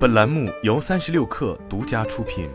本栏目由三十六氪独家出品。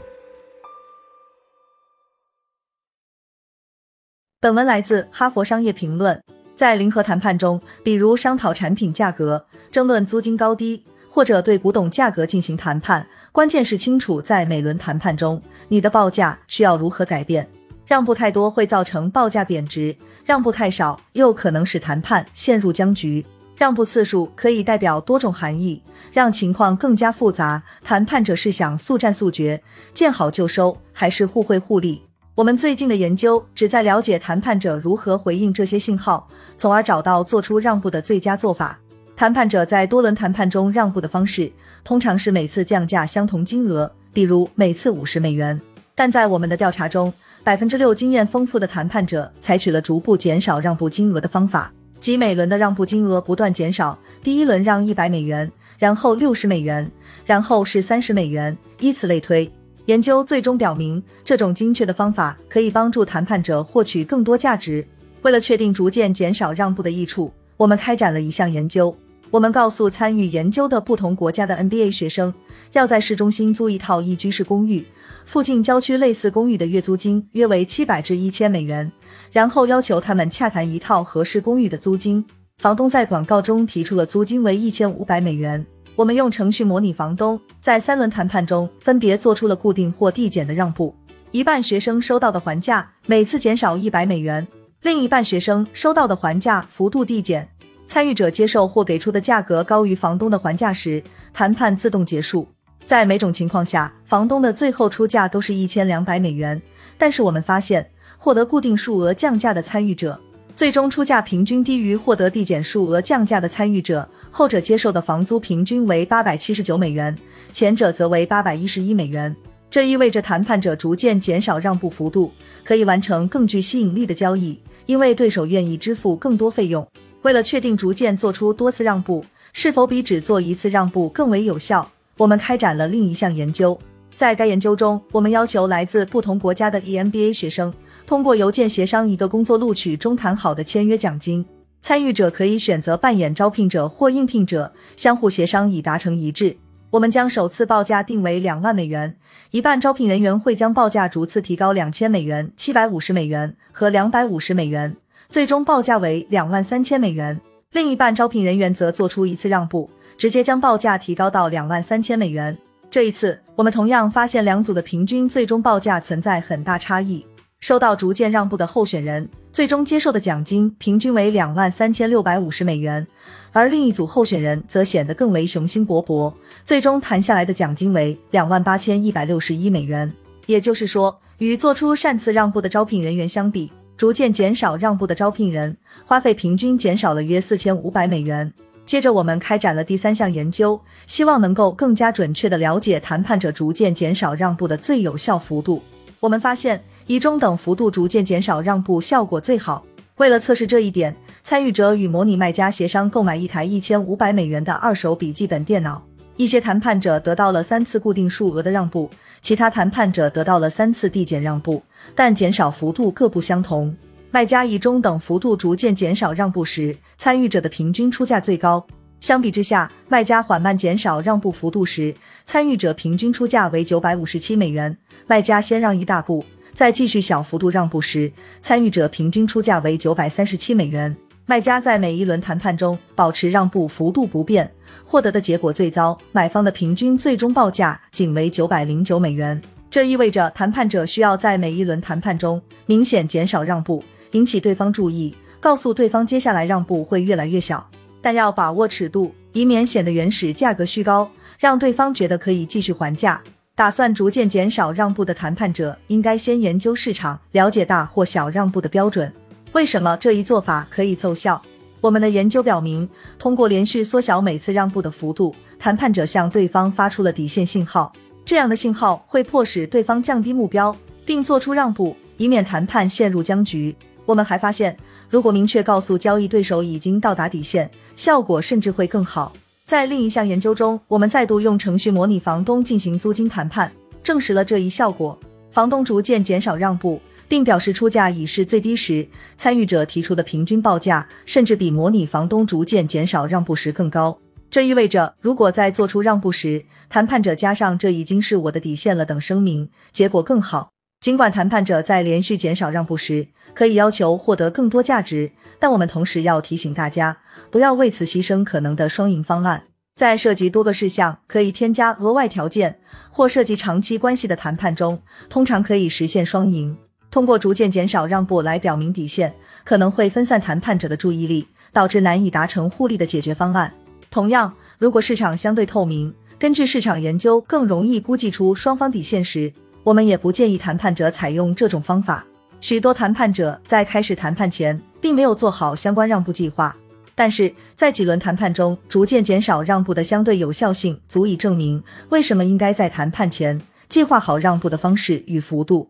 本文来自《哈佛商业评论》。在零和谈判中，比如商讨产品价格、争论租金高低，或者对古董价格进行谈判，关键是清楚在每轮谈判中，你的报价需要如何改变。让步太多会造成报价贬值，让步太少又可能使谈判陷入僵局。让步次数可以代表多种含义，让情况更加复杂。谈判者是想速战速决、见好就收，还是互惠互利？我们最近的研究旨在了解谈判者如何回应这些信号，从而找到做出让步的最佳做法。谈判者在多轮谈判中让步的方式，通常是每次降价相同金额，比如每次五十美元。但在我们的调查中，百分之六经验丰富的谈判者采取了逐步减少让步金额的方法，即每轮的让步金额不断减少。第一轮让一百美元，然后六十美元，然后是三十美元，以此类推。研究最终表明，这种精确的方法可以帮助谈判者获取更多价值。为了确定逐渐减少让步的益处，我们开展了一项研究。我们告诉参与研究的不同国家的 NBA 学生，要在市中心租一套一居室公寓，附近郊区类似公寓的月租金约为七百至一千美元，然后要求他们洽谈一套合适公寓的租金。房东在广告中提出了租金为一千五百美元。我们用程序模拟房东在三轮谈判中分别做出了固定或递减的让步。一半学生收到的还价每次减少一百美元，另一半学生收到的还价幅度递减。参与者接受或给出的价格高于房东的还价时，谈判自动结束。在每种情况下，房东的最后出价都是一千两百美元。但是我们发现，获得固定数额降价的参与者。最终出价平均低于获得递减数额降价的参与者，后者接受的房租平均为八百七十九美元，前者则为八百一十一美元。这意味着谈判者逐渐减少让步幅度，可以完成更具吸引力的交易，因为对手愿意支付更多费用。为了确定逐渐做出多次让步是否比只做一次让步更为有效，我们开展了另一项研究。在该研究中，我们要求来自不同国家的 EMBA 学生。通过邮件协商一个工作录取中谈好的签约奖金，参与者可以选择扮演招聘者或应聘者，相互协商以达成一致。我们将首次报价定为两万美元，一半招聘人员会将报价逐次提高两千美元、七百五十美元和两百五十美元，最终报价为两万三千美元。另一半招聘人员则做出一次让步，直接将报价提高到两万三千美元。这一次，我们同样发现两组的平均最终报价存在很大差异。收到逐渐让步的候选人，最终接受的奖金平均为两万三千六百五十美元，而另一组候选人则显得更为雄心勃勃，最终谈下来的奖金为两万八千一百六十一美元。也就是说，与做出擅自让步的招聘人员相比，逐渐减少让步的招聘人花费平均减少了约四千五百美元。接着，我们开展了第三项研究，希望能够更加准确的了解谈判者逐渐减少让步的最有效幅度。我们发现。以中等幅度逐渐减少让步效果最好。为了测试这一点，参与者与模拟卖家协商购买一台一千五百美元的二手笔记本电脑。一些谈判者得到了三次固定数额的让步，其他谈判者得到了三次递减让步，但减少幅度各不相同。卖家以中等幅度逐渐减少让步时，参与者的平均出价最高。相比之下，卖家缓慢减少让步幅度时，参与者平均出价为九百五十七美元。卖家先让一大步。再继续小幅度让步时，参与者平均出价为九百三十七美元。卖家在每一轮谈判中保持让步幅度不变，获得的结果最糟，买方的平均最终报价仅为九百零九美元。这意味着谈判者需要在每一轮谈判中明显减少让步，引起对方注意，告诉对方接下来让步会越来越小，但要把握尺度，以免显得原始价格虚高，让对方觉得可以继续还价。打算逐渐减少让步的谈判者，应该先研究市场，了解大或小让步的标准。为什么这一做法可以奏效？我们的研究表明，通过连续缩小每次让步的幅度，谈判者向对方发出了底线信号。这样的信号会迫使对方降低目标，并做出让步，以免谈判陷入僵局。我们还发现，如果明确告诉交易对手已经到达底线，效果甚至会更好。在另一项研究中，我们再度用程序模拟房东进行租金谈判，证实了这一效果。房东逐渐减少让步，并表示出价已是最低时，参与者提出的平均报价甚至比模拟房东逐渐减少让步时更高。这意味着，如果在做出让步时，谈判者加上“这已经是我的底线了”等声明，结果更好。尽管谈判者在连续减少让步时可以要求获得更多价值，但我们同时要提醒大家，不要为此牺牲可能的双赢方案。在涉及多个事项可以添加额外条件或涉及长期关系的谈判中，通常可以实现双赢。通过逐渐减少让步来表明底线，可能会分散谈判者的注意力，导致难以达成互利的解决方案。同样，如果市场相对透明，根据市场研究更容易估计出双方底线时。我们也不建议谈判者采用这种方法。许多谈判者在开始谈判前并没有做好相关让步计划，但是在几轮谈判中逐渐减少让步的相对有效性，足以证明为什么应该在谈判前计划好让步的方式与幅度。